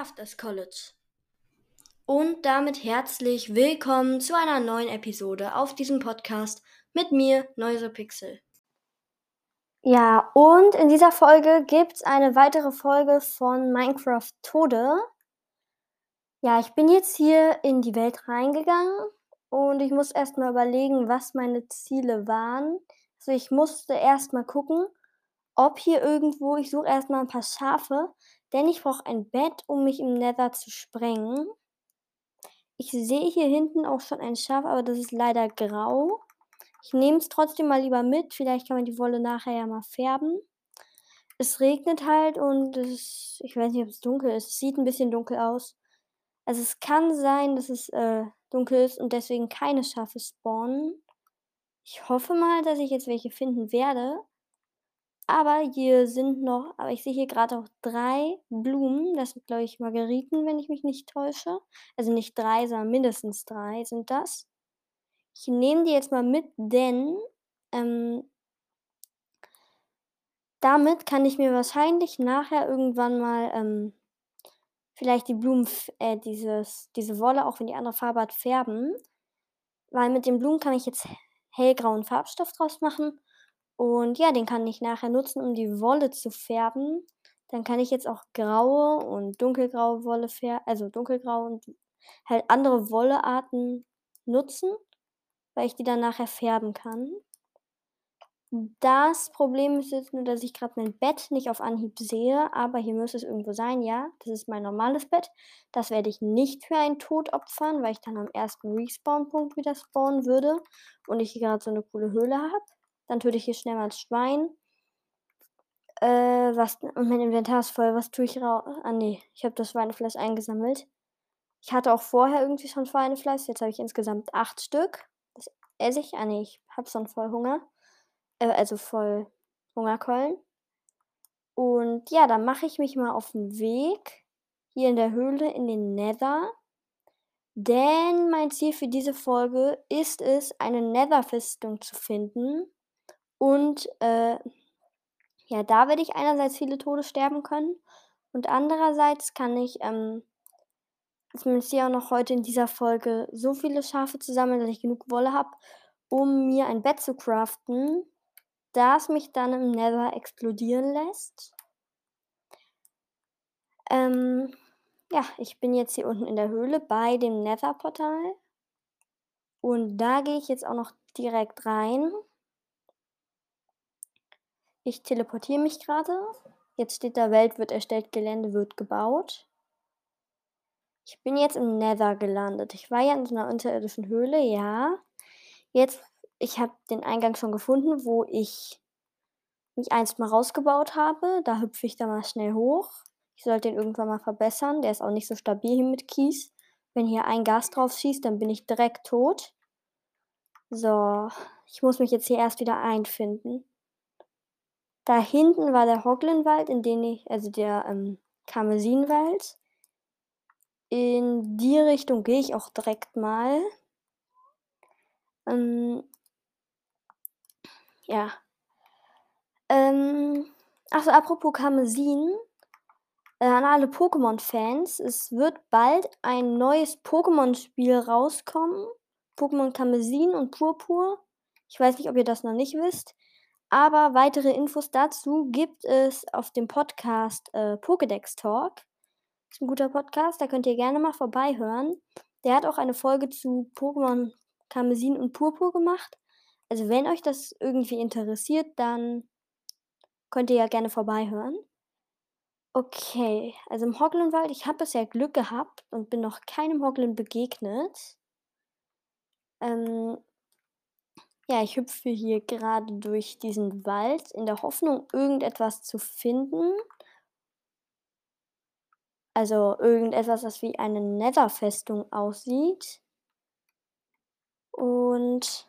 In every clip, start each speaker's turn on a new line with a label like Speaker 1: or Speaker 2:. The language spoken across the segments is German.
Speaker 1: Crafters College. Und damit herzlich willkommen zu einer neuen Episode auf diesem Podcast mit mir, Pixel. Ja, und in dieser Folge gibt es eine weitere Folge von Minecraft Tode. Ja, ich bin jetzt hier in die Welt reingegangen und ich muss erstmal überlegen, was meine Ziele waren. Also ich musste erstmal gucken, ob hier irgendwo, ich suche erstmal ein paar Schafe, denn ich brauche ein Bett, um mich im Nether zu sprengen. Ich sehe hier hinten auch schon ein Schaf, aber das ist leider grau. Ich nehme es trotzdem mal lieber mit. Vielleicht kann man die Wolle nachher ja mal färben. Es regnet halt und es, ich weiß nicht, ob es dunkel ist. Es sieht ein bisschen dunkel aus. Also es kann sein, dass es äh, dunkel ist und deswegen keine Schafe spawnen. Ich hoffe mal, dass ich jetzt welche finden werde. Aber hier sind noch, aber ich sehe hier gerade auch drei Blumen. Das sind, glaube ich, Margeriten, wenn ich mich nicht täusche. Also nicht drei, sondern mindestens drei sind das. Ich nehme die jetzt mal mit, denn ähm, damit kann ich mir wahrscheinlich nachher irgendwann mal ähm, vielleicht die Blumen, äh, dieses, diese Wolle, auch wenn die andere Farbe hat, färben. Weil mit den Blumen kann ich jetzt hellgrauen Farbstoff draus machen und ja, den kann ich nachher nutzen, um die Wolle zu färben. Dann kann ich jetzt auch graue und dunkelgraue Wolle färben, also dunkelgrau und halt andere Wollearten nutzen, weil ich die dann nachher färben kann. Das Problem ist jetzt nur, dass ich gerade mein Bett nicht auf Anhieb sehe, aber hier müsste es irgendwo sein. Ja, das ist mein normales Bett. Das werde ich nicht für einen Tod opfern, weil ich dann am ersten Respawn-Punkt wieder spawnen würde und ich hier gerade so eine coole Höhle habe. Dann töte ich hier schnell mal das Schwein. Äh, was. Und mein Inventar ist voll. Was tue ich raus? Ah, nee. Ich habe das Schweinefleisch eingesammelt. Ich hatte auch vorher irgendwie schon Schweinefleisch. Jetzt habe ich insgesamt acht Stück. Das esse ich. Ah, nee. Ich habe schon voll Hunger. Äh, also voll Hungerkeulen. Und ja, dann mache ich mich mal auf den Weg. Hier in der Höhle in den Nether. Denn mein Ziel für diese Folge ist es, eine Nether-Festung zu finden. Und äh, ja, da werde ich einerseits viele Tode sterben können und andererseits kann ich ähm, zumindest hier auch noch heute in dieser Folge so viele Schafe zusammen, dass ich genug Wolle habe, um mir ein Bett zu craften, das mich dann im Nether explodieren lässt. Ähm, ja, ich bin jetzt hier unten in der Höhle bei dem Nether-Portal. Und da gehe ich jetzt auch noch direkt rein. Ich teleportiere mich gerade. Jetzt steht da, Welt wird erstellt, Gelände wird gebaut. Ich bin jetzt im Nether gelandet. Ich war ja in so einer unterirdischen Höhle, ja. Jetzt, ich habe den Eingang schon gefunden, wo ich mich einst mal rausgebaut habe. Da hüpfe ich da mal schnell hoch. Ich sollte den irgendwann mal verbessern. Der ist auch nicht so stabil hier mit Kies. Wenn hier ein Gas drauf schießt, dann bin ich direkt tot. So, ich muss mich jetzt hier erst wieder einfinden. Da hinten war der Hoglenwald, in den ich, also der ähm, Karmesinwald. In die Richtung gehe ich auch direkt mal. Ähm, ja. Ähm, achso, apropos Karmesin. Äh, an alle Pokémon-Fans. Es wird bald ein neues Pokémon-Spiel rauskommen. Pokémon Karmesin und Purpur. Ich weiß nicht, ob ihr das noch nicht wisst. Aber weitere Infos dazu gibt es auf dem Podcast äh, Pokédex Talk. Ist ein guter Podcast, da könnt ihr gerne mal vorbeihören. Der hat auch eine Folge zu Pokémon Karmesin und Purpur gemacht. Also wenn euch das irgendwie interessiert, dann könnt ihr ja gerne vorbeihören. Okay, also im Hoglenwald, ich habe bisher Glück gehabt und bin noch keinem Hoglin begegnet. Ähm, ja, ich hüpfe hier gerade durch diesen Wald in der Hoffnung, irgendetwas zu finden. Also irgendetwas, das wie eine Netherfestung aussieht. Und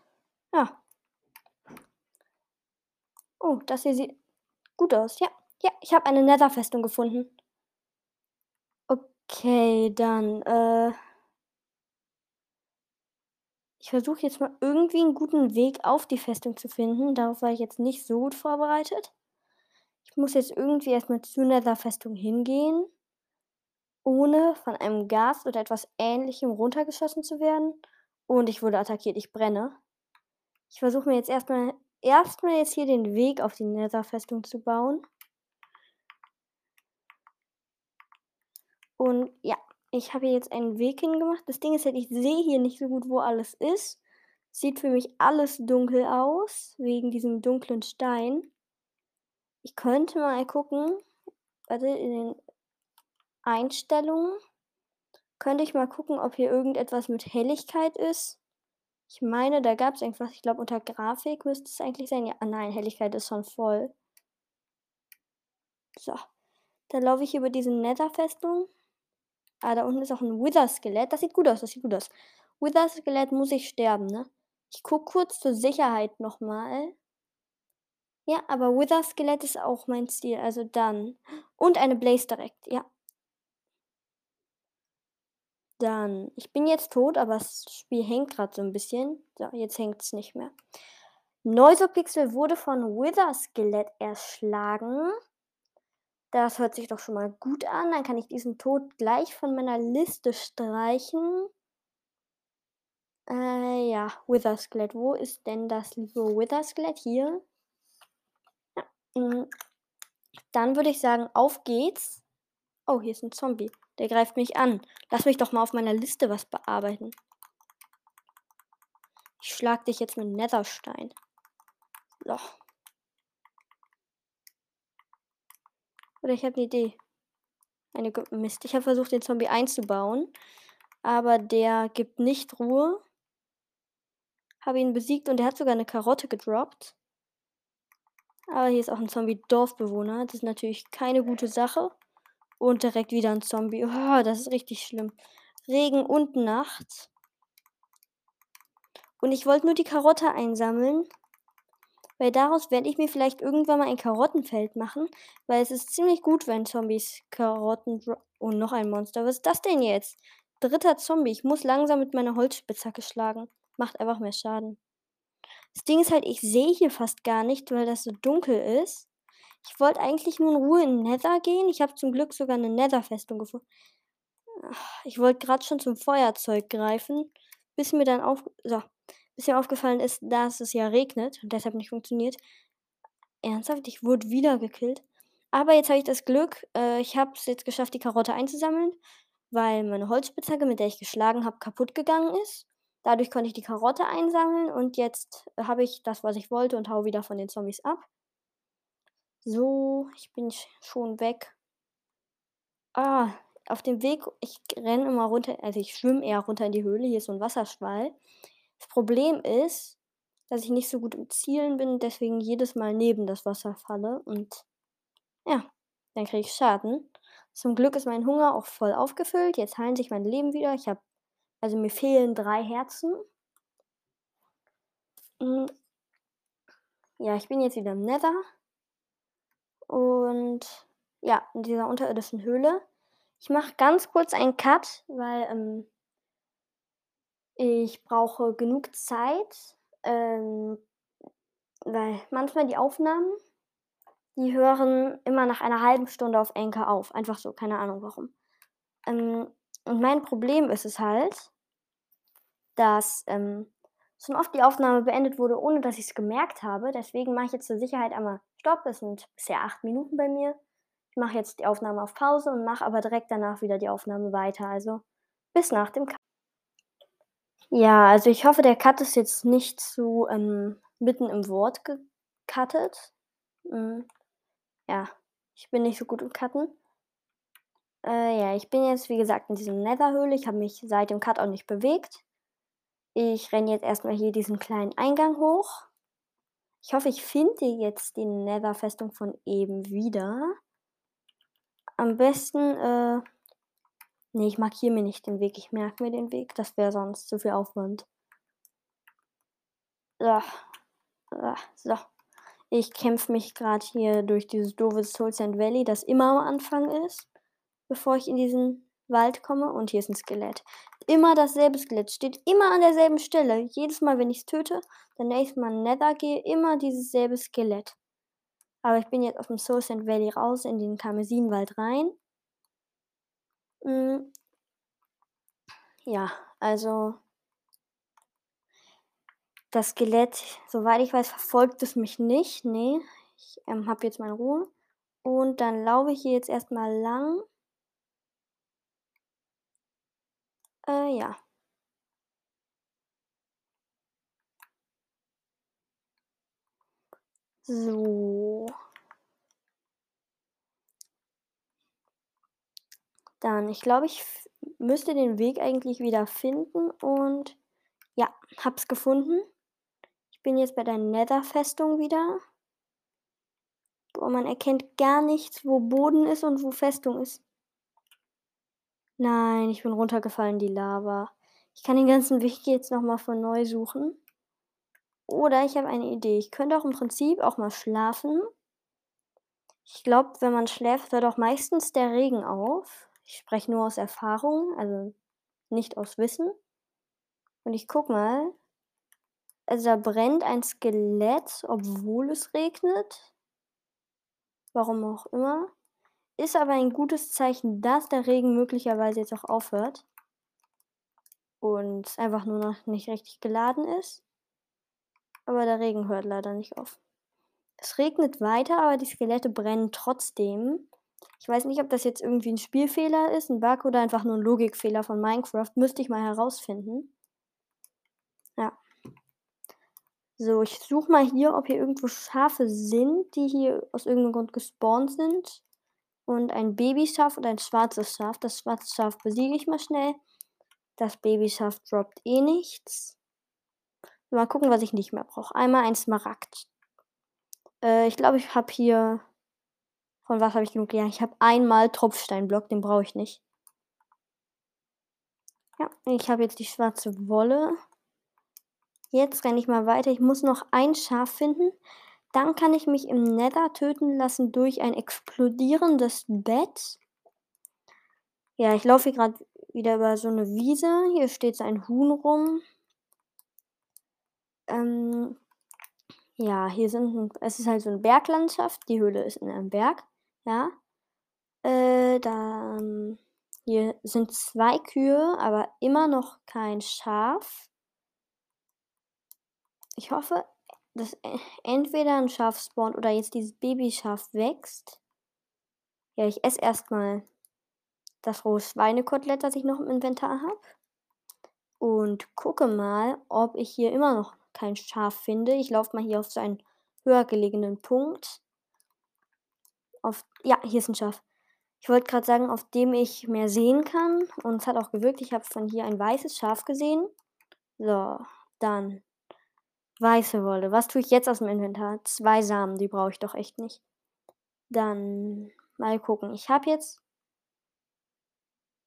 Speaker 1: ja. Oh, das hier sieht gut aus. Ja, ja, ich habe eine Netherfestung gefunden. Okay, dann äh ich versuche jetzt mal irgendwie einen guten Weg auf die Festung zu finden. Darauf war ich jetzt nicht so gut vorbereitet. Ich muss jetzt irgendwie erstmal zur Nether-Festung hingehen. ohne von einem Gas oder etwas Ähnlichem runtergeschossen zu werden. Und ich wurde attackiert, ich brenne. Ich versuche mir jetzt erstmal erstmal jetzt hier den Weg auf die Nether-Festung zu bauen. Und ja, ich habe hier jetzt einen Weg hingemacht. Das Ding ist halt, ich sehe hier nicht so gut, wo alles ist. Sieht für mich alles dunkel aus, wegen diesem dunklen Stein. Ich könnte mal gucken, warte, in den Einstellungen könnte ich mal gucken, ob hier irgendetwas mit Helligkeit ist. Ich meine, da gab es irgendwas, ich glaube unter Grafik müsste es eigentlich sein. Ja, nein, Helligkeit ist schon voll. So, dann laufe ich über diese Nether-Festung. Ah, da unten ist auch ein Wither-Skelett. Das sieht gut aus, das sieht gut aus. Wither-Skelett muss ich sterben, ne? Ich gucke kurz zur Sicherheit nochmal. Ja, aber Wither-Skelett ist auch mein Stil, also dann. Und eine Blaze direkt, ja. Dann, ich bin jetzt tot, aber das Spiel hängt gerade so ein bisschen. So, jetzt hängt es nicht mehr. Neusopixel wurde von Wither-Skelett erschlagen. Das hört sich doch schon mal gut an. Dann kann ich diesen Tod gleich von meiner Liste streichen. Äh, ja, Wither-Skelett. Wo ist denn das liebe Wither-Skelett? Hier. Ja. Mm. Dann würde ich sagen, auf geht's. Oh, hier ist ein Zombie. Der greift mich an. Lass mich doch mal auf meiner Liste was bearbeiten. Ich schlag dich jetzt mit Netherstein. So. Oder ich habe eine Idee. Eine Mist. Ich habe versucht, den Zombie einzubauen. Aber der gibt nicht Ruhe. Habe ihn besiegt und er hat sogar eine Karotte gedroppt. Aber hier ist auch ein Zombie-Dorfbewohner. Das ist natürlich keine gute Sache. Und direkt wieder ein Zombie. Oh, das ist richtig schlimm. Regen und Nacht. Und ich wollte nur die Karotte einsammeln. Weil daraus werde ich mir vielleicht irgendwann mal ein Karottenfeld machen. Weil es ist ziemlich gut, wenn Zombies Karotten... Und noch ein Monster. Was ist das denn jetzt? Dritter Zombie. Ich muss langsam mit meiner Holzspitzhacke schlagen. Macht einfach mehr Schaden. Das Ding ist halt, ich sehe hier fast gar nicht, weil das so dunkel ist. Ich wollte eigentlich nur in Ruhe in Nether gehen. Ich habe zum Glück sogar eine Nether-Festung gefunden. Ich wollte gerade schon zum Feuerzeug greifen, bis mir dann auf, so, bis mir aufgefallen ist, dass es ja regnet und deshalb nicht funktioniert. Ernsthaft, ich wurde wieder gekillt. Aber jetzt habe ich das Glück, äh, ich habe es jetzt geschafft, die Karotte einzusammeln, weil meine Holzspitzhacke, mit der ich geschlagen habe, kaputt gegangen ist. Dadurch konnte ich die Karotte einsammeln und jetzt habe ich das, was ich wollte und hau wieder von den Zombies ab. So, ich bin schon weg. Ah, auf dem Weg, ich renne immer runter, also ich schwimme eher runter in die Höhle. Hier ist so ein Wasserschwall. Das Problem ist, dass ich nicht so gut im Zielen bin, deswegen jedes Mal neben das Wasser falle und ja, dann kriege ich Schaden. Zum Glück ist mein Hunger auch voll aufgefüllt. Jetzt heilen sich mein Leben wieder. Ich habe, also mir fehlen drei Herzen. Hm. Ja, ich bin jetzt wieder im Nether. Und ja, in dieser unterirdischen Höhle. Ich mache ganz kurz einen Cut, weil ähm, ich brauche genug Zeit, ähm, weil manchmal die Aufnahmen, die hören immer nach einer halben Stunde auf Anchor auf. Einfach so, keine Ahnung warum. Ähm, und mein Problem ist es halt, dass ähm, schon oft die Aufnahme beendet wurde, ohne dass ich es gemerkt habe. Deswegen mache ich jetzt zur Sicherheit einmal Stopp. Es sind bisher acht Minuten bei mir. Ich mache jetzt die Aufnahme auf Pause und mache aber direkt danach wieder die Aufnahme weiter. Also bis nach dem Cut. Ja, also ich hoffe, der Cut ist jetzt nicht zu ähm, mitten im Wort gecuttet. Mhm. Ja, ich bin nicht so gut im Cutten. Äh, ja, ich bin jetzt, wie gesagt, in diesem Netherhöhle. Ich habe mich seit dem Cut auch nicht bewegt. Ich renne jetzt erstmal hier diesen kleinen Eingang hoch. Ich hoffe, ich finde jetzt die Nether-Festung von eben wieder. Am besten, äh, nee, ich markiere mir nicht den Weg. Ich merke mir den Weg. Das wäre sonst zu viel Aufwand. So. So. Ich kämpfe mich gerade hier durch dieses doofe Soul Sand Valley, das immer am Anfang ist, bevor ich in diesen Wald komme. Und hier ist ein Skelett immer dasselbe Skelett. Steht immer an derselben Stelle. Jedes Mal, wenn ich es töte, dann nächstes Mal Nether gehe, immer dieses selbe Skelett. Aber ich bin jetzt aus dem Soul Sand Valley raus in den Karmesinwald rein. Hm. Ja, also das Skelett, soweit ich weiß, verfolgt es mich nicht. Ne, ich, ähm, habe jetzt meine Ruhe. Und dann laufe ich hier jetzt erst mal lang. Äh, ja. So. Dann, ich glaube, ich müsste den Weg eigentlich wieder finden und ja, hab's gefunden. Ich bin jetzt bei der Nether-Festung wieder. Boah, man erkennt gar nichts, wo Boden ist und wo Festung ist. Nein, ich bin runtergefallen die Lava. Ich kann den ganzen Weg jetzt nochmal von neu suchen. Oder ich habe eine Idee. Ich könnte auch im Prinzip auch mal schlafen. Ich glaube, wenn man schläft, hört auch meistens der Regen auf. Ich spreche nur aus Erfahrung, also nicht aus Wissen. Und ich guck mal. Also da brennt ein Skelett, obwohl es regnet. Warum auch immer. Ist aber ein gutes Zeichen, dass der Regen möglicherweise jetzt auch aufhört. Und einfach nur noch nicht richtig geladen ist. Aber der Regen hört leider nicht auf. Es regnet weiter, aber die Skelette brennen trotzdem. Ich weiß nicht, ob das jetzt irgendwie ein Spielfehler ist, ein Bug oder einfach nur ein Logikfehler von Minecraft. Müsste ich mal herausfinden. Ja. So, ich suche mal hier, ob hier irgendwo Schafe sind, die hier aus irgendeinem Grund gespawnt sind. Und ein Babyschaf und ein schwarzes Schaf. Das schwarze Schaf besiege ich mal schnell. Das Babyschaf droppt eh nichts. Mal gucken, was ich nicht mehr brauche. Einmal ein Smaragd. Äh, ich glaube, ich habe hier. Von was habe ich genug? Ja, ich habe einmal Tropfsteinblock, den brauche ich nicht. Ja, ich habe jetzt die schwarze Wolle. Jetzt renne ich mal weiter. Ich muss noch ein Schaf finden. Dann kann ich mich im Nether töten lassen durch ein explodierendes Bett. Ja, ich laufe hier gerade wieder über so eine Wiese. Hier steht so ein Huhn rum. Ähm, ja, hier sind, es ist halt so eine Berglandschaft. Die Höhle ist in einem Berg, ja. Äh, dann, hier sind zwei Kühe, aber immer noch kein Schaf. Ich hoffe, dass entweder ein Schaf spawnt oder jetzt dieses Babyschaf wächst. Ja, ich esse erstmal das rohe Schweinekotelett, das ich noch im Inventar habe. Und gucke mal, ob ich hier immer noch kein Schaf finde. Ich laufe mal hier auf so einen höher gelegenen Punkt. Ja, hier ist ein Schaf. Ich wollte gerade sagen, auf dem ich mehr sehen kann. Und es hat auch gewirkt. Ich habe von hier ein weißes Schaf gesehen. So, dann weiße Wolle. Was tue ich jetzt aus dem Inventar? Zwei Samen, die brauche ich doch echt nicht. Dann mal gucken. Ich habe jetzt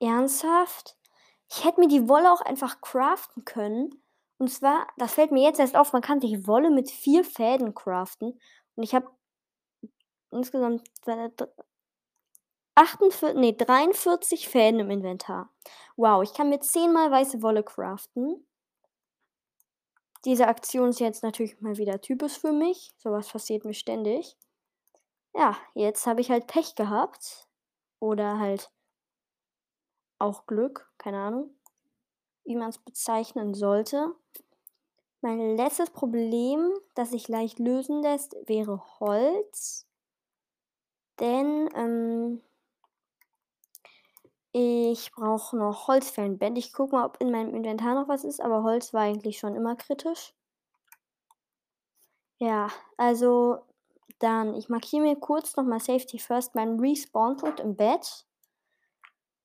Speaker 1: ernsthaft. Ich hätte mir die Wolle auch einfach craften können. Und zwar, das fällt mir jetzt erst auf, man kann sich Wolle mit vier Fäden craften. Und ich habe insgesamt 48, nee, 43 Fäden im Inventar. Wow, ich kann mir zehnmal weiße Wolle craften. Diese Aktion ist jetzt natürlich mal wieder typisch für mich. Sowas passiert mir ständig. Ja, jetzt habe ich halt Pech gehabt. Oder halt auch Glück, keine Ahnung, wie man es bezeichnen sollte. Mein letztes Problem, das sich leicht lösen lässt, wäre Holz. Denn ähm, ich brauche noch Holz für ein Bett. Ich gucke mal, ob in meinem Inventar noch was ist, aber Holz war eigentlich schon immer kritisch. Ja, also dann, ich markiere mir kurz nochmal Safety First meinen Respawn-Punkt im Bett.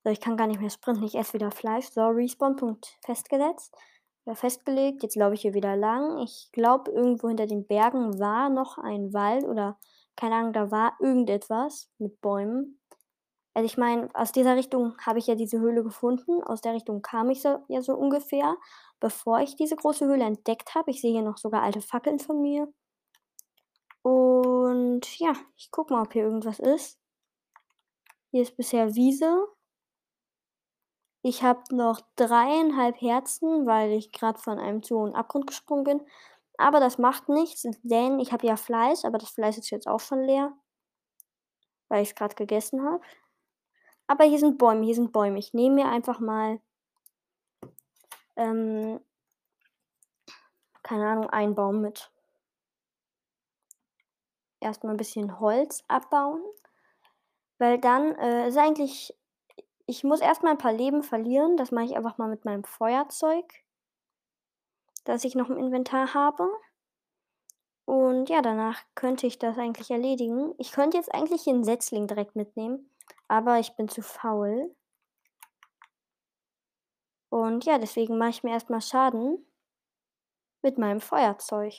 Speaker 1: So, ich kann gar nicht mehr sprinten, ich esse wieder Fleisch. So, Respawn-Punkt festgesetzt festgelegt. Jetzt laufe ich hier wieder lang. Ich glaube, irgendwo hinter den Bergen war noch ein Wald oder keine Ahnung, da war irgendetwas mit Bäumen. Also ich meine, aus dieser Richtung habe ich ja diese Höhle gefunden. Aus der Richtung kam ich so, ja so ungefähr, bevor ich diese große Höhle entdeckt habe. Ich sehe hier noch sogar alte Fackeln von mir. Und ja, ich gucke mal, ob hier irgendwas ist. Hier ist bisher Wiese. Ich habe noch dreieinhalb Herzen, weil ich gerade von einem zu hohen Abgrund gesprungen bin. Aber das macht nichts, denn ich habe ja Fleisch, aber das Fleisch ist jetzt auch schon leer, weil ich es gerade gegessen habe. Aber hier sind Bäume, hier sind Bäume. Ich nehme mir einfach mal, ähm, keine Ahnung, einen Baum mit. Erstmal ein bisschen Holz abbauen. Weil dann äh, ist eigentlich, ich muss erstmal ein paar Leben verlieren. Das mache ich einfach mal mit meinem Feuerzeug, das ich noch im Inventar habe. Und ja, danach könnte ich das eigentlich erledigen. Ich könnte jetzt eigentlich einen Setzling direkt mitnehmen, aber ich bin zu faul. Und ja, deswegen mache ich mir erstmal Schaden mit meinem Feuerzeug.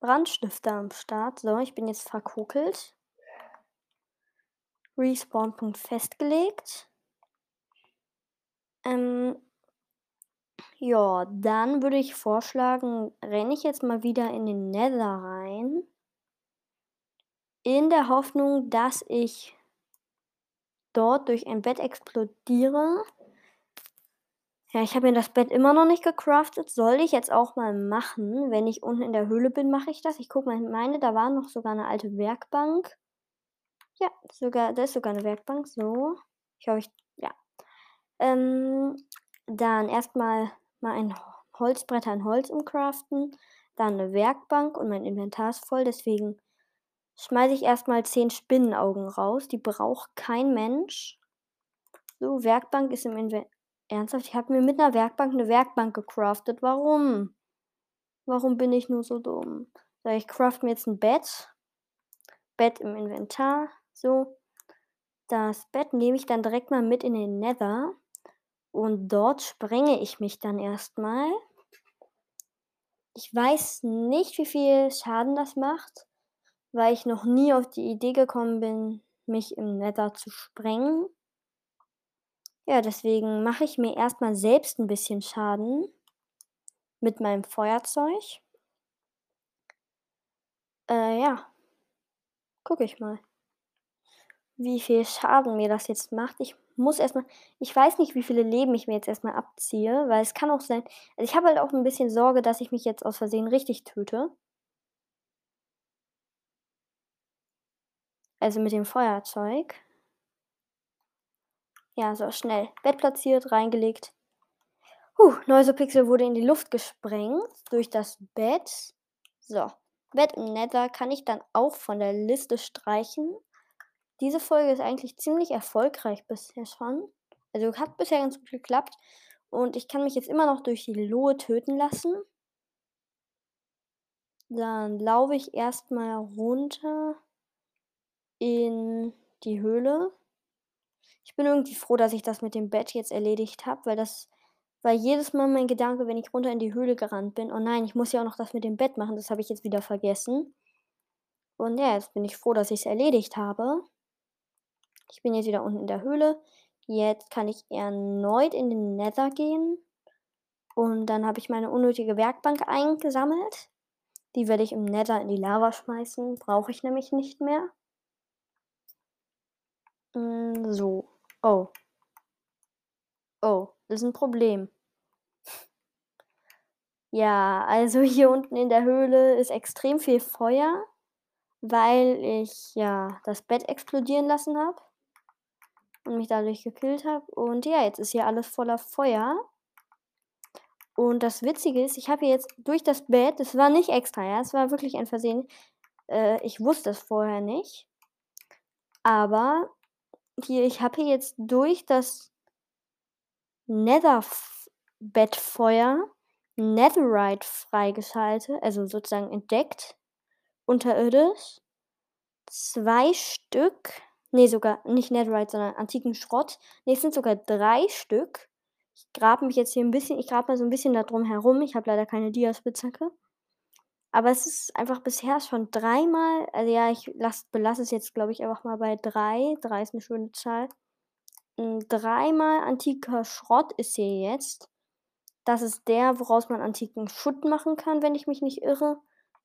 Speaker 1: Brandstifter am Start. So, ich bin jetzt verkokelt. Respawn-Punkt festgelegt. Ähm, ja, dann würde ich vorschlagen, renne ich jetzt mal wieder in den Nether rein. In der Hoffnung, dass ich dort durch ein Bett explodiere. Ja, ich habe mir das Bett immer noch nicht gecraftet. Soll ich jetzt auch mal machen. Wenn ich unten in der Höhle bin, mache ich das. Ich gucke mal, ich meine, da war noch sogar eine alte Werkbank. Ja, sogar, da ist sogar eine Werkbank. So. Ich hoffe, ich. Ja. Ähm, dann erstmal mal ein Holzbrett an Holz im Craften. Dann eine Werkbank und mein Inventar ist voll. Deswegen schmeiße ich erstmal 10 Spinnenaugen raus. Die braucht kein Mensch. So, Werkbank ist im Inventar. Ernsthaft? Ich habe mir mit einer Werkbank eine Werkbank gecraftet. Warum? Warum bin ich nur so dumm? So, ich craft mir jetzt ein Bett. Bett im Inventar. So. Das Bett nehme ich dann direkt mal mit in den Nether. Und dort sprenge ich mich dann erstmal. Ich weiß nicht, wie viel Schaden das macht, weil ich noch nie auf die Idee gekommen bin, mich im Nether zu sprengen. Ja, deswegen mache ich mir erstmal selbst ein bisschen Schaden mit meinem Feuerzeug. Äh, ja. Gucke ich mal wie viel Schaden mir das jetzt macht. Ich muss erstmal, ich weiß nicht, wie viele Leben ich mir jetzt erstmal abziehe, weil es kann auch sein, also ich habe halt auch ein bisschen Sorge, dass ich mich jetzt aus Versehen richtig töte. Also mit dem Feuerzeug. Ja, so schnell. Bett platziert, reingelegt. Huh, Neusopixel wurde in die Luft gesprengt durch das Bett. So, Bett im Nether kann ich dann auch von der Liste streichen. Diese Folge ist eigentlich ziemlich erfolgreich bisher schon. Also hat bisher ganz gut geklappt. Und ich kann mich jetzt immer noch durch die Lohe töten lassen. Dann laufe ich erstmal runter in die Höhle. Ich bin irgendwie froh, dass ich das mit dem Bett jetzt erledigt habe, weil das war jedes Mal mein Gedanke, wenn ich runter in die Höhle gerannt bin. Oh nein, ich muss ja auch noch das mit dem Bett machen. Das habe ich jetzt wieder vergessen. Und ja, jetzt bin ich froh, dass ich es erledigt habe. Ich bin jetzt wieder unten in der Höhle. Jetzt kann ich erneut in den Nether gehen. Und dann habe ich meine unnötige Werkbank eingesammelt. Die werde ich im Nether in die Lava schmeißen. Brauche ich nämlich nicht mehr. Mm, so. Oh. Oh, das ist ein Problem. Ja, also hier unten in der Höhle ist extrem viel Feuer, weil ich ja das Bett explodieren lassen habe und mich dadurch gekillt habe. Und ja, jetzt ist hier alles voller Feuer. Und das Witzige ist, ich habe hier jetzt durch das Bett, das war nicht extra, ja, es war wirklich ein Versehen. Äh, ich wusste es vorher nicht. Aber hier, ich habe hier jetzt durch das Nether-Bettfeuer Netherite freigeschaltet, also sozusagen entdeckt, unterirdisch. Zwei Stück Nee, sogar nicht Netherite, sondern antiken Schrott. Nee, es sind sogar drei Stück. Ich grabe mich jetzt hier ein bisschen, ich grabe mal so ein bisschen da drum herum. Ich habe leider keine Diaspitzhacke. Aber es ist einfach bisher schon dreimal, also ja, ich lass, belasse es jetzt, glaube ich, einfach mal bei drei. Drei ist eine schöne Zahl. Hm, dreimal antiker Schrott ist hier jetzt. Das ist der, woraus man antiken Schutt machen kann, wenn ich mich nicht irre.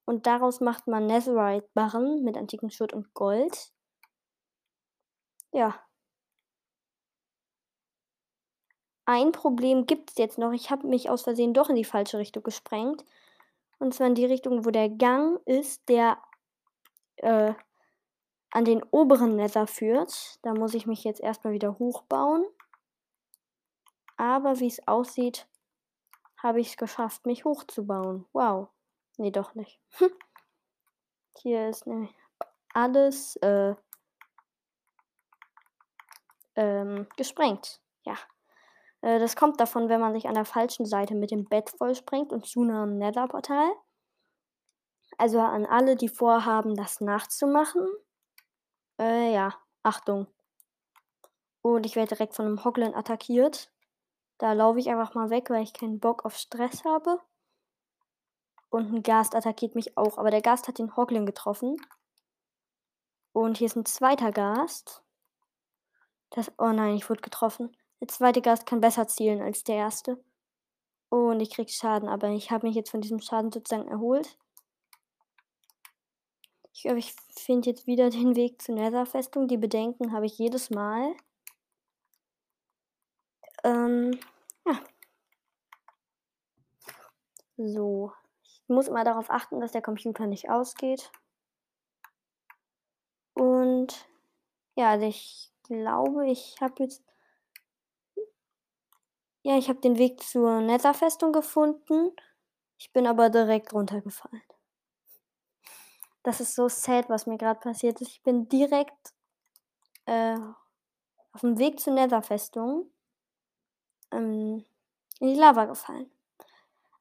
Speaker 1: Und daraus macht man Netherite-Barren mit antiken Schutt und Gold. Ja. Ein Problem gibt es jetzt noch. Ich habe mich aus Versehen doch in die falsche Richtung gesprengt. Und zwar in die Richtung, wo der Gang ist, der äh, an den oberen Nether führt. Da muss ich mich jetzt erstmal wieder hochbauen. Aber wie es aussieht, habe ich es geschafft, mich hochzubauen. Wow. Nee, doch nicht. Hier ist nämlich alles äh, ähm, gesprengt. Ja. Äh, das kommt davon, wenn man sich an der falschen Seite mit dem Bett vollsprengt und zu einem Nether-Portal. Also an alle, die vorhaben, das nachzumachen. Äh, ja, Achtung. Und ich werde direkt von einem Hoglin attackiert. Da laufe ich einfach mal weg, weil ich keinen Bock auf Stress habe. Und ein Gast attackiert mich auch. Aber der Gast hat den Hoglin getroffen. Und hier ist ein zweiter Gast. Das, oh nein, ich wurde getroffen. Der zweite Gast kann besser zielen als der erste. Und ich krieg Schaden, aber ich habe mich jetzt von diesem Schaden sozusagen erholt. Ich glaube, ich finde jetzt wieder den Weg zur Netherfestung. Die Bedenken habe ich jedes Mal. Ähm, ja. So. Ich muss immer darauf achten, dass der Computer nicht ausgeht. Und ja, also ich glaube, ich habe jetzt. Ja, ich habe den Weg zur Netherfestung gefunden. Ich bin aber direkt runtergefallen. Das ist so sad, was mir gerade passiert ist. Ich bin direkt äh, auf dem Weg zur Netherfestung ähm, in die Lava gefallen.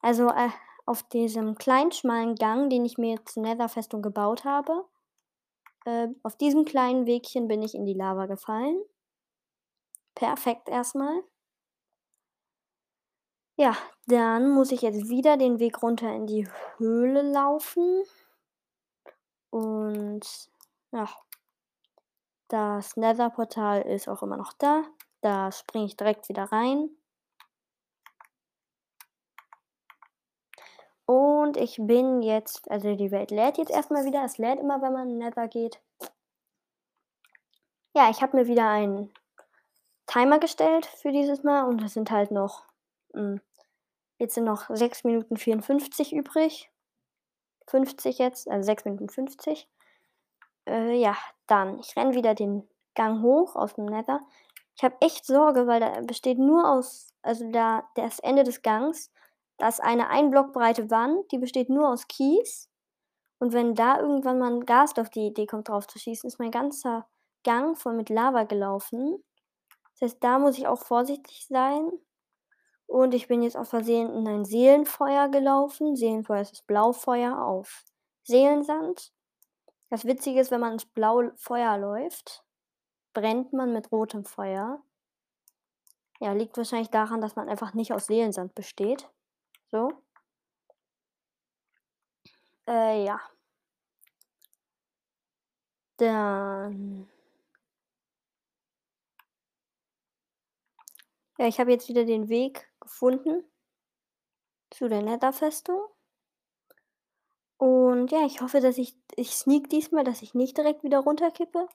Speaker 1: Also äh, auf diesem kleinen, schmalen Gang, den ich mir zur Netherfestung gebaut habe, äh, auf diesem kleinen Wegchen bin ich in die Lava gefallen. Perfekt erstmal. Ja, dann muss ich jetzt wieder den Weg runter in die Höhle laufen. Und ja, das Nether-Portal ist auch immer noch da. Da springe ich direkt wieder rein. Und ich bin jetzt, also die Welt lädt jetzt erstmal wieder. Es lädt immer, wenn man Nether geht. Ja, ich habe mir wieder einen Timer gestellt für dieses Mal und es sind halt noch, mh, hm, jetzt sind noch 6 Minuten 54 übrig. 50 jetzt, also 6 Minuten 50. Äh, ja, dann, ich renne wieder den Gang hoch aus dem Nether. Ich habe echt Sorge, weil da besteht nur aus, also da das Ende des Gangs da ist eine ein Block breite Wand, die besteht nur aus Kies. Und wenn da irgendwann mal ein Gast auf die Idee kommt, drauf zu schießen, ist mein ganzer Gang voll mit Lava gelaufen. Das heißt, da muss ich auch vorsichtig sein. Und ich bin jetzt aus Versehen in ein Seelenfeuer gelaufen. Seelenfeuer ist das Blaufeuer auf Seelensand. Das Witzige ist, wenn man ins blaue Feuer läuft, brennt man mit rotem Feuer. Ja, liegt wahrscheinlich daran, dass man einfach nicht aus Seelensand besteht. So. Äh, ja. Dann. Ja, ich habe jetzt wieder den Weg gefunden zu der Netherfestung. Und ja, ich hoffe, dass ich, ich sneak diesmal, dass ich nicht direkt wieder runterkippe.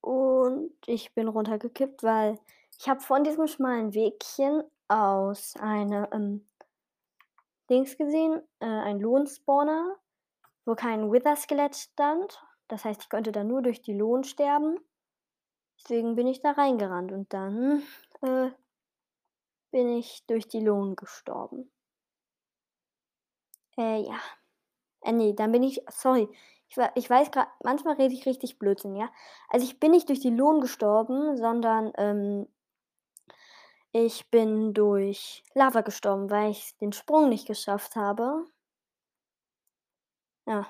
Speaker 1: Und ich bin runtergekippt, weil ich habe von diesem schmalen Wegchen aus eine ähm, Dings gesehen, äh, ein Lohnspawner, wo kein Wither-Skelett stand. Das heißt, ich konnte da nur durch die Lohn sterben. Deswegen bin ich da reingerannt und dann äh, bin ich durch die Lohn gestorben. Äh, ja. Äh, nee, dann bin ich, sorry, ich, ich weiß gerade, manchmal rede ich richtig Blödsinn, ja. Also ich bin nicht durch die Lohn gestorben, sondern ähm, ich bin durch Lava gestorben, weil ich den Sprung nicht geschafft habe. Ja.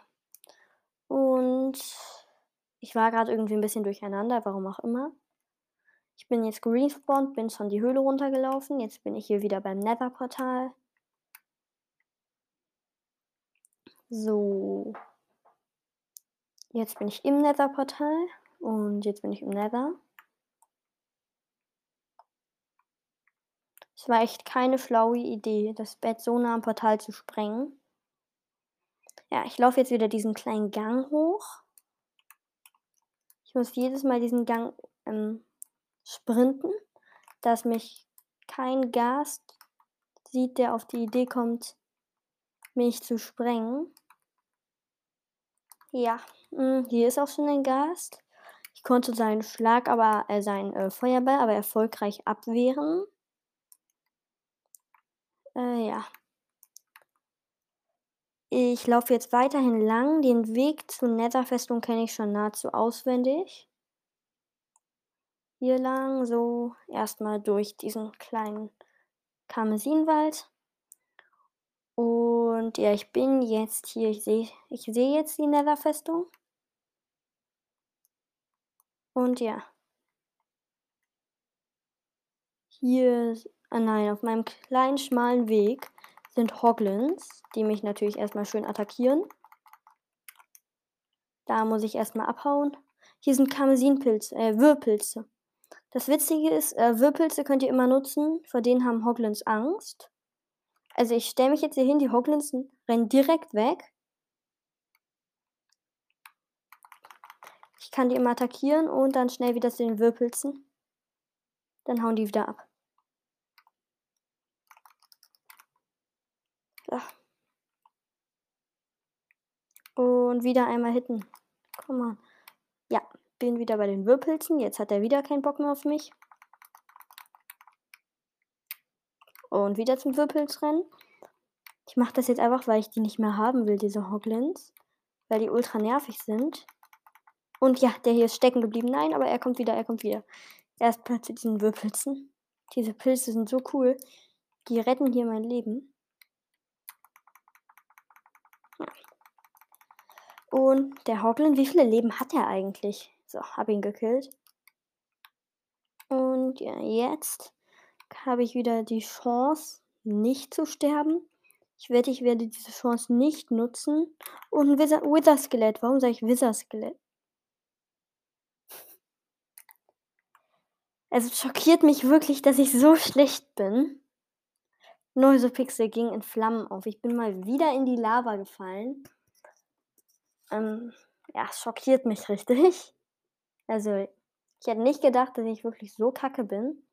Speaker 1: Und ich war gerade irgendwie ein bisschen durcheinander, warum auch immer. Ich bin jetzt gerespawnt, bin schon die Höhle runtergelaufen. Jetzt bin ich hier wieder beim Nether-Portal. So. Jetzt bin ich im Nether-Portal und jetzt bin ich im Nether. Es war echt keine schlaue Idee, das Bett so nah am Portal zu sprengen. Ja, ich laufe jetzt wieder diesen kleinen Gang hoch. Ich muss jedes Mal diesen Gang ähm, sprinten, dass mich kein Gast sieht, der auf die Idee kommt, mich zu sprengen. Ja, hm, hier ist auch schon ein Gast. Ich konnte seinen Schlag, aber äh, seinen äh, Feuerball aber erfolgreich abwehren. Äh, ja. Ich laufe jetzt weiterhin lang. Den Weg zur Netherfestung kenne ich schon nahezu auswendig. Hier lang, so erstmal durch diesen kleinen Karmesinwald. Und ja, ich bin jetzt hier. Ich sehe ich seh jetzt die Netherfestung. Und ja. Hier, ah nein, auf meinem kleinen schmalen Weg sind Hoglins, die mich natürlich erstmal schön attackieren. Da muss ich erstmal abhauen. Hier sind Karmesinpilze, äh, Würpilze. Das Witzige ist, äh, Würpilze könnt ihr immer nutzen, vor denen haben Hoglins Angst. Also ich stelle mich jetzt hier hin, die Hoglins rennen direkt weg. Ich kann die immer attackieren und dann schnell wieder zu den Würpilzen. Dann hauen die wieder ab. Und wieder einmal hitten. Komm mal. Ja, bin wieder bei den Würpelzen. Jetzt hat er wieder keinen Bock mehr auf mich. Und wieder zum Würpels rennen. Ich mache das jetzt einfach, weil ich die nicht mehr haben will, diese Hoglins. Weil die ultra nervig sind. Und ja, der hier ist stecken geblieben. Nein, aber er kommt wieder, er kommt wieder. Erstmal zu diesen Würpelzen. Diese Pilze sind so cool. Die retten hier mein Leben. Und der Hoglin, wie viele Leben hat er eigentlich? So, hab ihn gekillt. Und ja, jetzt habe ich wieder die Chance, nicht zu sterben. Ich wette, ich werde diese Chance nicht nutzen. Und ein Wither, Wither Skelett. Warum sage ich Wither Skelett? Es schockiert mich wirklich, dass ich so schlecht bin. Pixel ging in Flammen auf. Ich bin mal wieder in die Lava gefallen. Ähm, ja, schockiert mich richtig. Also, ich hätte nicht gedacht, dass ich wirklich so kacke bin.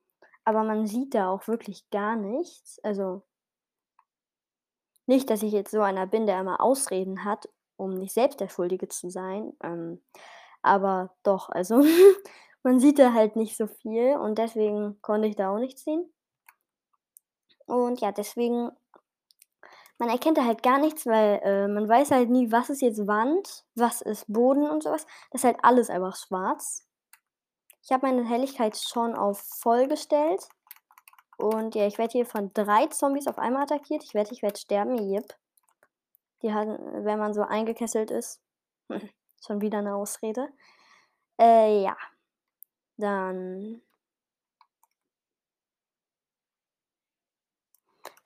Speaker 1: Aber man sieht da auch wirklich gar nichts. Also, nicht, dass ich jetzt so einer bin, der immer Ausreden hat, um nicht selbst der Schuldige zu sein. Ähm, aber doch, also, man sieht da halt nicht so viel und deswegen konnte ich da auch nicht sehen. Und ja, deswegen man erkennt da halt gar nichts, weil äh, man weiß halt nie, was ist jetzt Wand, was ist Boden und sowas. Das ist halt alles einfach schwarz. Ich habe meine Helligkeit schon auf voll gestellt. Und ja, ich werde hier von drei Zombies auf einmal attackiert. Ich wette, ich werde sterben. Yep. Die haben, wenn man so eingekesselt ist. schon wieder eine Ausrede. Äh, ja. Dann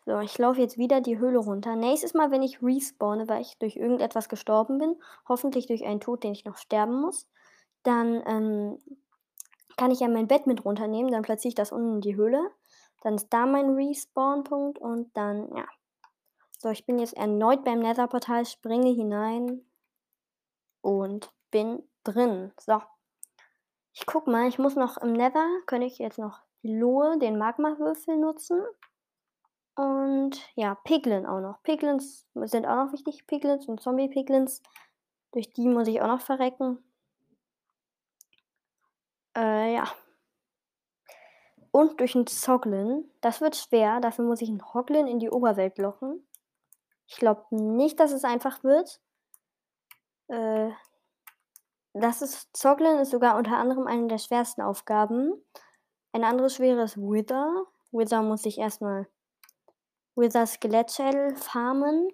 Speaker 1: So, ich laufe jetzt wieder die Höhle runter. Nächstes Mal, wenn ich respawne, weil ich durch irgendetwas gestorben bin, hoffentlich durch einen Tod, den ich noch sterben muss, dann ähm, kann ich ja mein Bett mit runternehmen. Dann platziere ich das unten in die Höhle. Dann ist da mein Respawn-Punkt und dann, ja. So, ich bin jetzt erneut beim Nether-Portal, springe hinein und bin drin. So. Ich guck mal, ich muss noch im Nether, könnte ich jetzt noch die Lohe, den Magma-Würfel nutzen. Und ja, Piglin auch noch. Piglins sind auch noch wichtig. Piglins und Zombie-Piglins. Durch die muss ich auch noch verrecken. Äh, ja. Und durch einen Zoglin. Das wird schwer. Dafür muss ich einen Hoglin in die Oberwelt locken. Ich glaube nicht, dass es einfach wird. Äh, das ist, Zoglin ist sogar unter anderem eine der schwersten Aufgaben. Ein anderes schweres Wither. Wither muss ich erstmal Wither Skelettschädel farmen.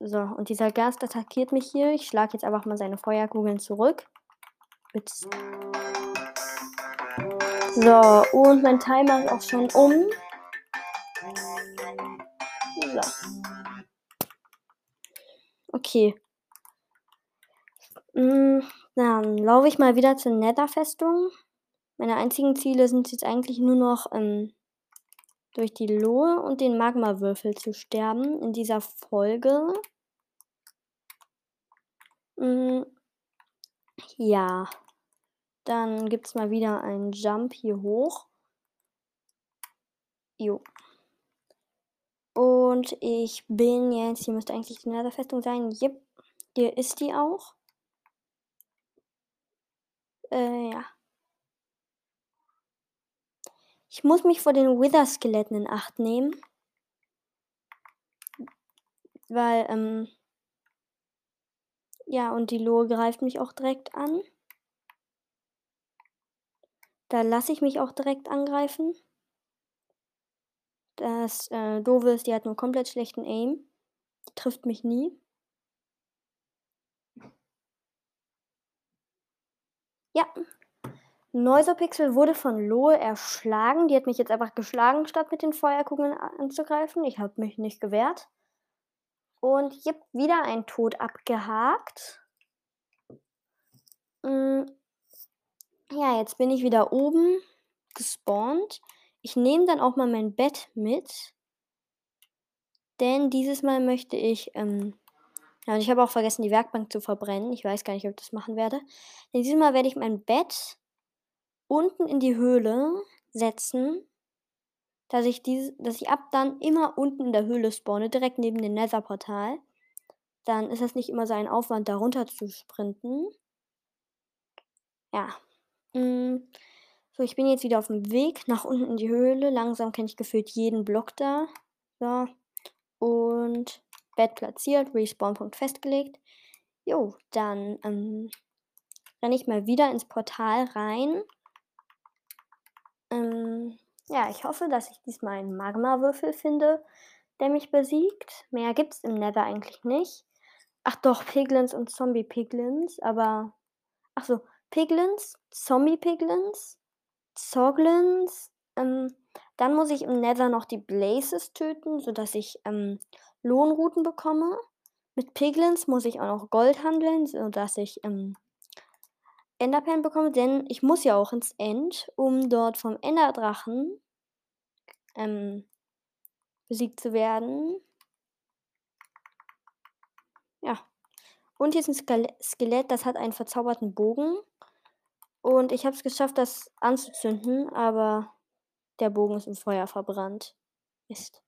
Speaker 1: So, und dieser Gast attackiert mich hier. Ich schlage jetzt einfach mal seine Feuerkugeln zurück. Ups. So, und mein Timer ist auch schon um. So. Okay. Mm, dann laufe ich mal wieder zur Netherfestung. Meine einzigen Ziele sind jetzt eigentlich nur noch ähm, durch die Lohe und den Magmawürfel zu sterben in dieser Folge. Mhm. Ja. Dann gibt es mal wieder einen Jump hier hoch. Jo. Und ich bin jetzt, hier müsste eigentlich die Netherfestung sein. Jep, hier ist die auch. Äh, ja. Ich muss mich vor den Wither-Skeletten in Acht nehmen. Weil, ähm, ja, und die Lohe greift mich auch direkt an. Da lasse ich mich auch direkt angreifen. Das äh, Doofe ist, die hat nur komplett schlechten Aim. Die trifft mich nie. Ja. Neuserpixel wurde von Lohe erschlagen. Die hat mich jetzt einfach geschlagen, statt mit den Feuerkugeln anzugreifen. Ich habe mich nicht gewehrt. Und ich habe wieder ein Tod abgehakt. Mm. Ja, jetzt bin ich wieder oben gespawnt. Ich nehme dann auch mal mein Bett mit. Denn dieses Mal möchte ich. Ähm, ja, und ich habe auch vergessen, die Werkbank zu verbrennen. Ich weiß gar nicht, ob ich das machen werde. Denn dieses Mal werde ich mein Bett unten in die Höhle setzen. Dass ich, diese, dass ich ab dann immer unten in der Höhle spawne, direkt neben dem Nether-Portal. Dann ist das nicht immer so ein Aufwand, da runter zu sprinten. Ja. Mm. So, ich bin jetzt wieder auf dem Weg nach unten in die Höhle. Langsam kenne ich gefühlt jeden Block da. So. Und Bett platziert, Respawn-Punkt festgelegt. Jo, dann ähm, renne ich mal wieder ins Portal rein. Ähm, ja, ich hoffe, dass ich diesmal einen Magma-Würfel finde, der mich besiegt. Mehr gibt es im Nether eigentlich nicht. Ach doch, Piglins und Zombie-Piglins, aber. Ach so, Piglins, Zombie-Piglins Zoglins. Ähm, dann muss ich im Nether noch die Blazes töten, sodass ich ähm, Lohnrouten bekomme. Mit Piglins muss ich auch noch Gold handeln, sodass ich ähm, Enderpen bekomme, denn ich muss ja auch ins End, um dort vom Enderdrachen ähm, besiegt zu werden. Ja. Und hier ist ein Skelett, das hat einen verzauberten Bogen. Und ich habe es geschafft, das anzuzünden, aber der Bogen ist im Feuer verbrannt. Mist.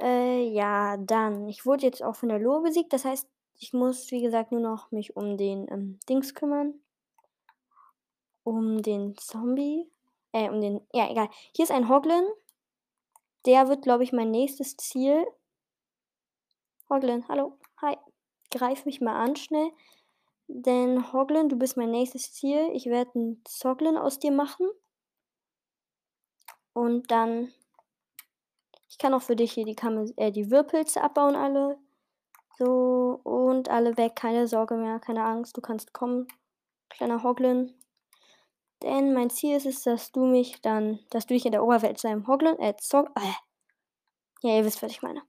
Speaker 1: Äh, ja, dann. Ich wurde jetzt auch von der Lohe besiegt. Das heißt, ich muss, wie gesagt, nur noch mich um den ähm, Dings kümmern. Um den Zombie. Äh, um den. Ja, egal. Hier ist ein Hoglin. Der wird, glaube ich, mein nächstes Ziel. Hoglin, hallo. Hi. Greif mich mal an, schnell. Denn Hoglin, du bist mein nächstes Ziel. Ich werde einen Zoglin aus dir machen. Und dann. Ich kann auch für dich hier die, Kam äh, die Wirrpilze abbauen, alle. So, und alle weg. Keine Sorge mehr, keine Angst. Du kannst kommen, kleiner Hoglin. Denn mein Ziel ist es, dass du mich dann, dass du dich in der Oberwelt zu einem Hoglin, äh, Zog, äh. Ja, ihr wisst, was ich meine.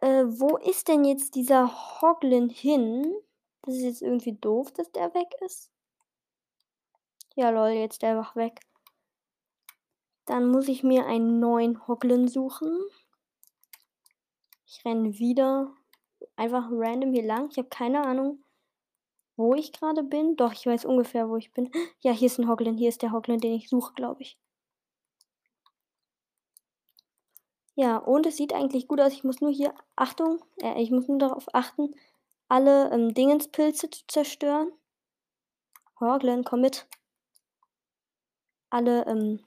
Speaker 1: Äh, wo ist denn jetzt dieser Hoglin hin? Das ist jetzt irgendwie doof, dass der weg ist. Ja, lol, jetzt der einfach weg. Dann muss ich mir einen neuen Hoglin suchen. Ich renne wieder einfach random hier lang. Ich habe keine Ahnung, wo ich gerade bin. Doch, ich weiß ungefähr, wo ich bin. Ja, hier ist ein Hoglin. Hier ist der Hoglin, den ich suche, glaube ich. Ja, und es sieht eigentlich gut aus. Ich muss nur hier, Achtung, äh, ich muss nur darauf achten, alle ähm, Dingenspilze zu zerstören. Horglen, komm mit. Alle ähm,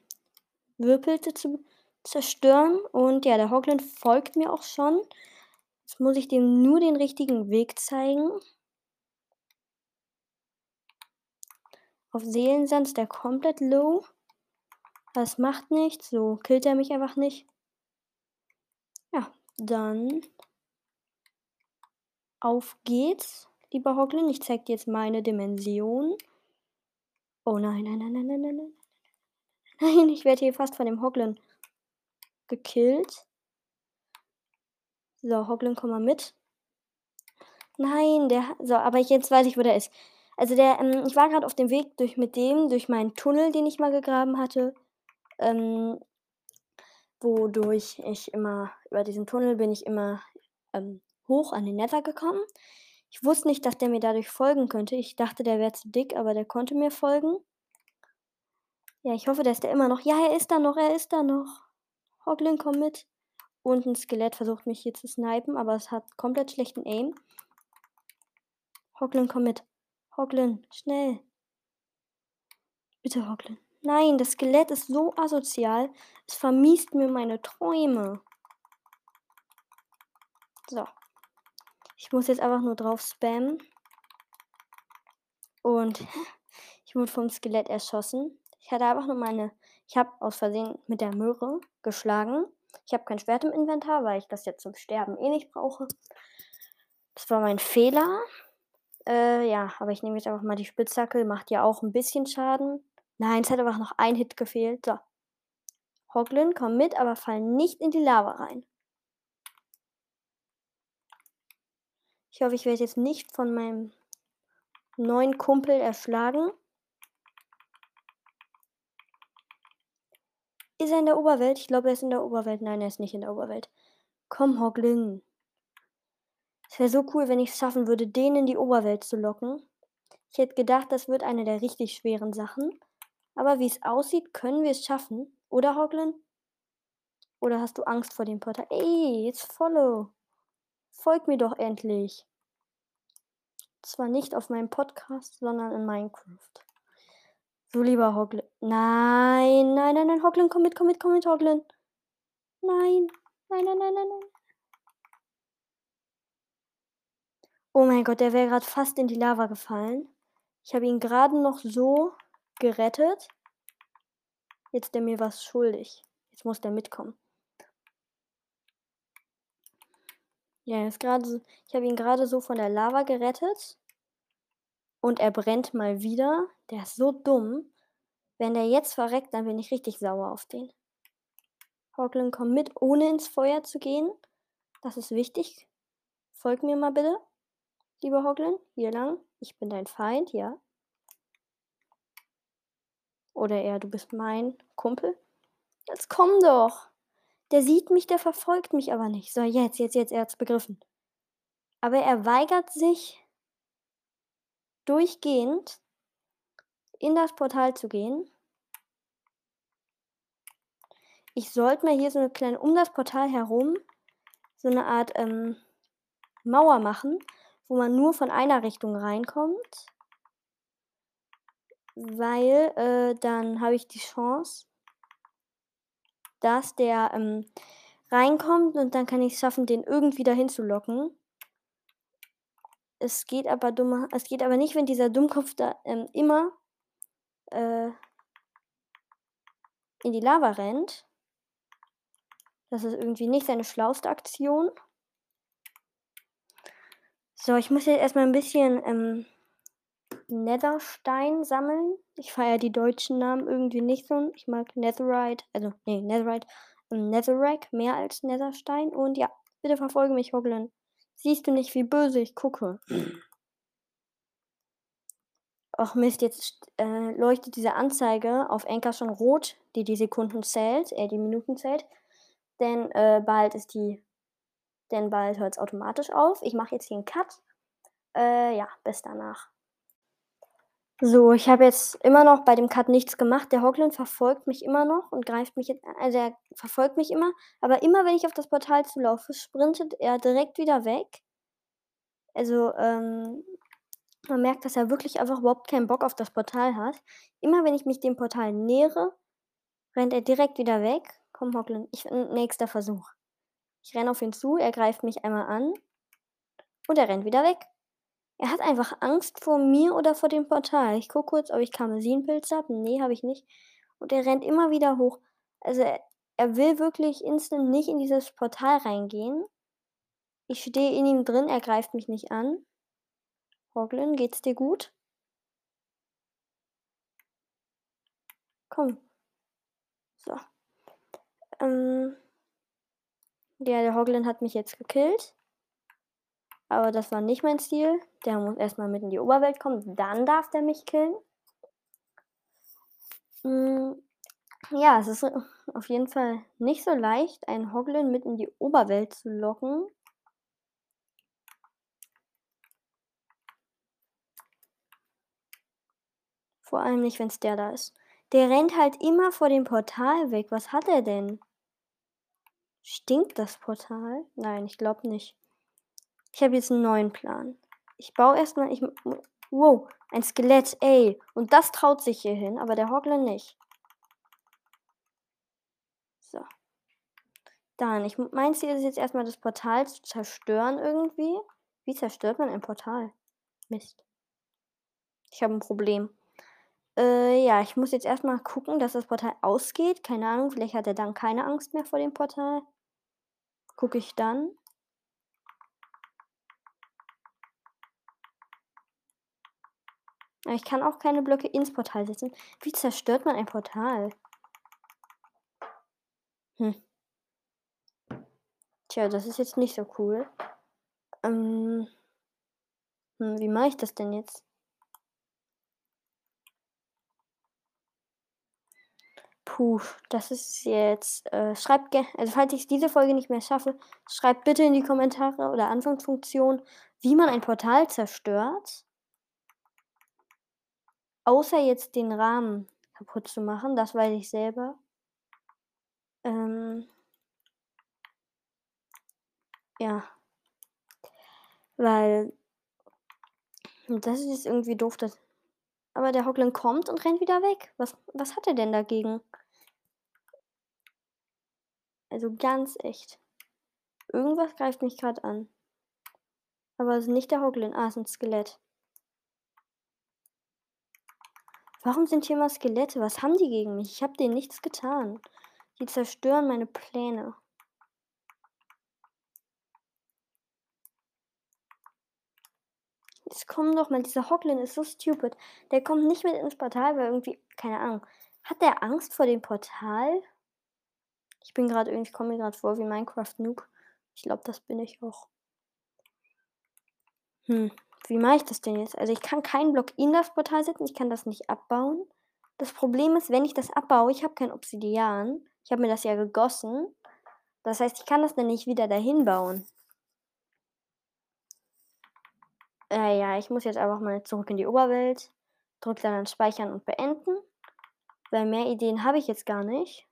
Speaker 1: Würpilze zu zerstören. Und ja, der Hoglen folgt mir auch schon. Jetzt muss ich dem nur den richtigen Weg zeigen. Auf Seelensand ist der komplett low. Das macht nichts. So killt er mich einfach nicht. Ja, dann auf geht's, lieber Hoglin. Ich zeig dir jetzt meine Dimension. Oh nein, nein, nein, nein, nein, nein, nein. Nein, ich werde hier fast von dem Hoglin gekillt. So, Hoglin, komm mal mit. Nein, der. So, aber jetzt weiß ich, wo der ist. Also der, ähm, ich war gerade auf dem Weg durch mit dem, durch meinen Tunnel, den ich mal gegraben hatte. Ähm, wodurch ich immer, über diesen Tunnel bin ich immer ähm, hoch an den Nether gekommen. Ich wusste nicht, dass der mir dadurch folgen könnte. Ich dachte, der wäre zu dick, aber der konnte mir folgen. Ja, ich hoffe, dass der immer noch. Ja, er ist da noch, er ist da noch. Hoglin, komm mit. Und ein Skelett versucht mich hier zu snipen, aber es hat komplett schlechten Aim. Hoglin, komm mit. Hoglin, schnell. Bitte, Hoglin. Nein, das Skelett ist so asozial. Es vermiest mir meine Träume. So. Ich muss jetzt einfach nur drauf spammen. Und ich wurde vom Skelett erschossen. Ich hatte einfach nur meine. Ich habe aus Versehen mit der Möhre geschlagen. Ich habe kein Schwert im Inventar, weil ich das jetzt zum Sterben eh nicht brauche. Das war mein Fehler. Äh, ja, aber ich nehme jetzt einfach mal die Spitzhacke. Macht ja auch ein bisschen Schaden. Nein, es hat einfach noch ein Hit gefehlt. So. Hoglin, komm mit, aber fall nicht in die Lava rein. Ich hoffe, ich werde jetzt nicht von meinem neuen Kumpel erschlagen. Ist er in der Oberwelt? Ich glaube, er ist in der Oberwelt. Nein, er ist nicht in der Oberwelt. Komm, Hoglin. Es wäre so cool, wenn ich es schaffen würde, den in die Oberwelt zu locken. Ich hätte gedacht, das wird eine der richtig schweren Sachen. Aber wie es aussieht, können wir es schaffen. Oder, Hoglin? Oder hast du Angst vor dem Portal? Ey, jetzt follow. Folg mir doch endlich. Zwar nicht auf meinem Podcast, sondern in Minecraft. So, lieber Hoglin. Nein, nein, nein, nein, Hoglin, komm mit, komm mit, komm mit, Hoglin. Nein, nein, nein, nein, nein, nein. Oh mein Gott, der wäre gerade fast in die Lava gefallen. Ich habe ihn gerade noch so gerettet. Jetzt ist er mir was schuldig. Jetzt muss der mitkommen. Ja, ist gerade ich habe ihn gerade so von der Lava gerettet. Und er brennt mal wieder. Der ist so dumm. Wenn der jetzt verreckt, dann bin ich richtig sauer auf den. Hoglin, komm mit, ohne ins Feuer zu gehen. Das ist wichtig. Folg mir mal bitte. Lieber Hoglin, hier lang. Ich bin dein Feind, ja. Oder eher, du bist mein Kumpel. Jetzt komm doch. Der sieht mich, der verfolgt mich aber nicht. So, jetzt, jetzt, jetzt, er hat's begriffen. Aber er weigert sich durchgehend in das Portal zu gehen. Ich sollte mal hier so eine kleine, um das Portal herum, so eine Art ähm, Mauer machen, wo man nur von einer Richtung reinkommt. Weil äh, dann habe ich die Chance, dass der ähm, reinkommt und dann kann ich es schaffen, den irgendwie dahin zu locken. Es geht aber dummer, es geht aber nicht, wenn dieser Dummkopf da ähm, immer äh, in die Lava rennt. Das ist irgendwie nicht seine schlauste Aktion. So, ich muss jetzt erstmal ein bisschen ähm, Netherstein sammeln. Ich feiere die deutschen Namen irgendwie nicht so. Ich mag Netherite, also, nee, Netherite, ähm, Netherrack mehr als Netherstein. Und ja, bitte verfolge mich, Hoglin. Siehst du nicht, wie böse ich gucke? Ach Mist, jetzt äh, leuchtet diese Anzeige auf Enker schon rot, die die Sekunden zählt, äh, die Minuten zählt. Denn äh, bald ist die, denn bald hört es automatisch auf. Ich mache jetzt hier einen Cut. Äh, ja, bis danach. So, ich habe jetzt immer noch bei dem Cut nichts gemacht. Der Hoglin verfolgt mich immer noch und greift mich jetzt, also er verfolgt mich immer, aber immer wenn ich auf das Portal zulaufe, sprintet er direkt wieder weg. Also, ähm, man merkt, dass er wirklich einfach überhaupt keinen Bock auf das Portal hat. Immer wenn ich mich dem Portal nähere, rennt er direkt wieder weg. Komm, Hoglin, ich, nächster Versuch. Ich renne auf ihn zu, er greift mich einmal an und er rennt wieder weg. Er hat einfach Angst vor mir oder vor dem Portal. Ich gucke kurz, ob ich Karmesinpilze habe. Nee, habe ich nicht. Und er rennt immer wieder hoch. Also er, er will wirklich instant nicht in dieses Portal reingehen. Ich stehe in ihm drin, er greift mich nicht an. Hoglin, geht's dir gut? Komm. So. Ähm. Ja, der Hoglin hat mich jetzt gekillt. Aber das war nicht mein Ziel. Der muss erstmal mit in die Oberwelt kommen. Dann darf der mich killen. Hm. Ja, es ist auf jeden Fall nicht so leicht, einen Hoglin mit in die Oberwelt zu locken. Vor allem nicht, wenn es der da ist. Der rennt halt immer vor dem Portal weg. Was hat er denn? Stinkt das Portal? Nein, ich glaube nicht. Ich habe jetzt einen neuen Plan. Ich baue erstmal, ich Wow, ein Skelett, ey. Und das traut sich hier hin, aber der Hoglin nicht. So. Dann, ich mein Ziel ist jetzt erstmal das Portal zu zerstören irgendwie. Wie zerstört man ein Portal? Mist. Ich habe ein Problem. Äh, ja, ich muss jetzt erstmal gucken, dass das Portal ausgeht. Keine Ahnung, vielleicht hat er dann keine Angst mehr vor dem Portal. Gucke ich dann. Ich kann auch keine Blöcke ins Portal setzen. Wie zerstört man ein Portal? Hm. Tja, das ist jetzt nicht so cool. Ähm. Hm, wie mache ich das denn jetzt? Puh, das ist jetzt. Äh, schreibt gerne, also falls ich diese Folge nicht mehr schaffe, schreibt bitte in die Kommentare oder Anfangsfunktion, wie man ein Portal zerstört. Außer jetzt den Rahmen kaputt zu machen, das weiß ich selber. Ähm. Ja. Weil. Das ist irgendwie doof, dass. Aber der Hoglin kommt und rennt wieder weg. Was, was hat er denn dagegen? Also ganz echt. Irgendwas greift mich gerade an. Aber es ist nicht der Hoglin. Ah, es ist ein Skelett. Warum sind hier mal Skelette? Was haben die gegen mich? Ich habe denen nichts getan. Die zerstören meine Pläne. Jetzt kommen doch mal, dieser Hoglin ist so stupid. Der kommt nicht mit ins Portal, weil irgendwie, keine Ahnung. Hat der Angst vor dem Portal? Ich bin gerade irgendwie, ich komme mir gerade vor wie Minecraft Noob. Ich glaube, das bin ich auch. Hm, wie mache ich das denn jetzt? Also ich kann keinen Block in das Portal setzen, ich kann das nicht abbauen. Das Problem ist, wenn ich das abbaue, ich habe kein Obsidian. Ich habe mir das ja gegossen. Das heißt, ich kann das dann nicht wieder dahin bauen. Äh, ja, ich muss jetzt einfach mal zurück in die Oberwelt. Drück dann an Speichern und Beenden. Weil mehr Ideen habe ich jetzt gar nicht.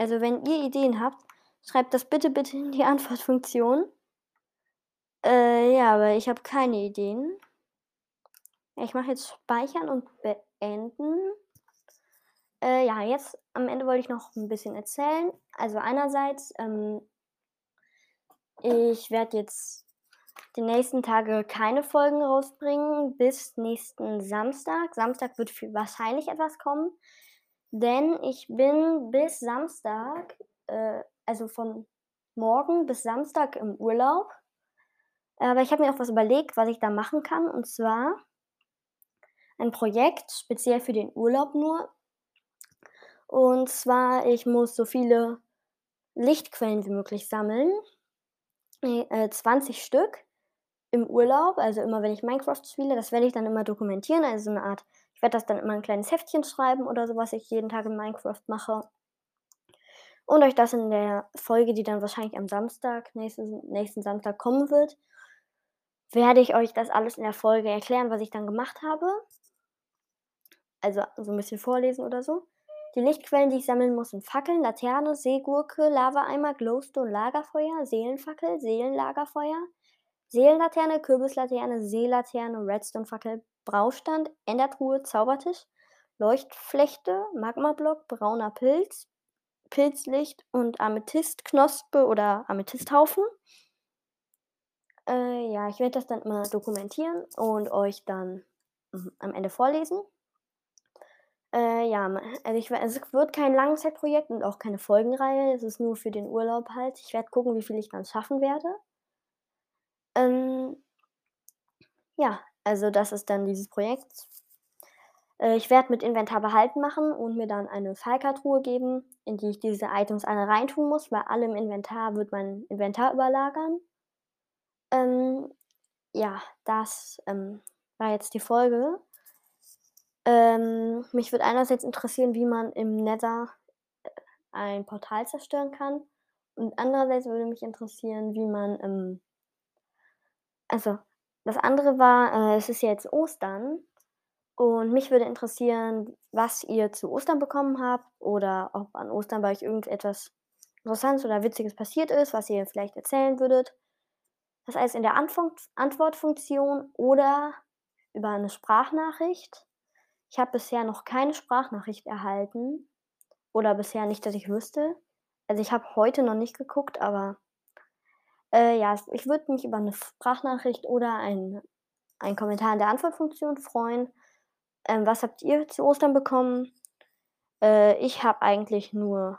Speaker 1: Also wenn ihr Ideen habt, schreibt das bitte, bitte in die Antwortfunktion. Äh, ja, aber ich habe keine Ideen. Ich mache jetzt Speichern und Beenden. Äh, ja, jetzt am Ende wollte ich noch ein bisschen erzählen. Also einerseits, ähm, ich werde jetzt die nächsten Tage keine Folgen rausbringen bis nächsten Samstag. Samstag wird wahrscheinlich etwas kommen. Denn ich bin bis Samstag, äh, also von morgen bis Samstag im Urlaub. Aber ich habe mir auch was überlegt, was ich da machen kann. Und zwar ein Projekt speziell für den Urlaub nur. Und zwar, ich muss so viele Lichtquellen wie möglich sammeln. Äh, 20 Stück im Urlaub, also immer wenn ich Minecraft spiele, das werde ich dann immer dokumentieren, also so eine Art ich werde das dann immer ein kleines Heftchen schreiben oder so, was ich jeden Tag in Minecraft mache. Und euch das in der Folge, die dann wahrscheinlich am Samstag, nächsten, nächsten Samstag kommen wird, werde ich euch das alles in der Folge erklären, was ich dann gemacht habe. Also so ein bisschen vorlesen oder so. Die Lichtquellen, die ich sammeln muss, sind Fackeln, Laterne, Seegurke, Lavaeimer, Glowstone, Lagerfeuer, Seelenfackel, Seelenlagerfeuer, Seelenlaterne, Kürbislaterne, Seelaterne, Redstone-Fackel, Braustand, Endertruhe, Zaubertisch, Leuchtflechte, Magmablock, brauner Pilz, Pilzlicht und Amethystknospe oder Amethysthaufen. Äh, ja, ich werde das dann immer dokumentieren und euch dann mhm, am Ende vorlesen. Äh, ja, also ich, es wird kein Langzeitprojekt und auch keine Folgenreihe. Es ist nur für den Urlaub halt. Ich werde gucken, wie viel ich dann schaffen werde. Ähm, ja, also das ist dann dieses Projekt. Äh, ich werde mit Inventar behalten machen und mir dann eine Fallkartruhe geben, in die ich diese Items alle reintun muss, weil alle im Inventar wird mein Inventar überlagern. Ähm, ja, das ähm, war jetzt die Folge. Ähm, mich würde einerseits interessieren, wie man im Nether äh, ein Portal zerstören kann. Und andererseits würde mich interessieren, wie man, ähm, also das andere war, äh, es ist jetzt Ostern und mich würde interessieren, was ihr zu Ostern bekommen habt oder ob an Ostern bei euch irgendetwas Interessantes oder Witziges passiert ist, was ihr vielleicht erzählen würdet. Das heißt in der Antwort Antwortfunktion oder über eine Sprachnachricht. Ich habe bisher noch keine Sprachnachricht erhalten. Oder bisher nicht, dass ich wüsste. Also ich habe heute noch nicht geguckt, aber äh, ja, ich würde mich über eine Sprachnachricht oder ein, ein Kommentar in der Antwortfunktion freuen. Ähm, was habt ihr zu Ostern bekommen? Äh, ich habe eigentlich nur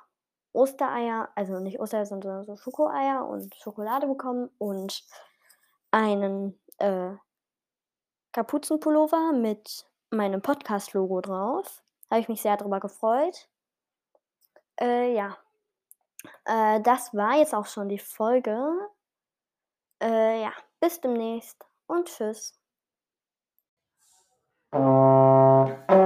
Speaker 1: Ostereier, also nicht Ostereier, sondern so Schokoeier und Schokolade bekommen und einen äh, Kapuzenpullover mit meinem Podcast-Logo drauf. Habe ich mich sehr darüber gefreut. Äh, ja. Äh, das war jetzt auch schon die Folge. Äh, ja, bis demnächst und tschüss. Thank you.